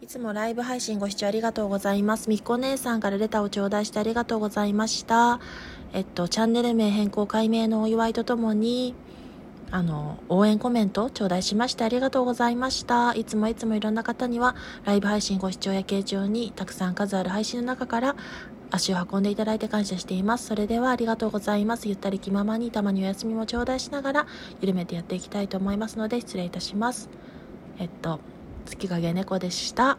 いつもライブ配信ご視聴ありがとうございます。みっこ姉さんからレターを頂戴してありがとうございました。えっと、チャンネル名変更解明のお祝いとともに、あの、応援コメント頂戴しましてありがとうございました。いつもいつもいろんな方には、ライブ配信ご視聴や形状にたくさん数ある配信の中から足を運んでいただいて感謝しています。それではありがとうございます。ゆったり気ままにたまにお休みも頂戴しながら緩めてやっていきたいと思いますので失礼いたします。えっと、月影猫でした。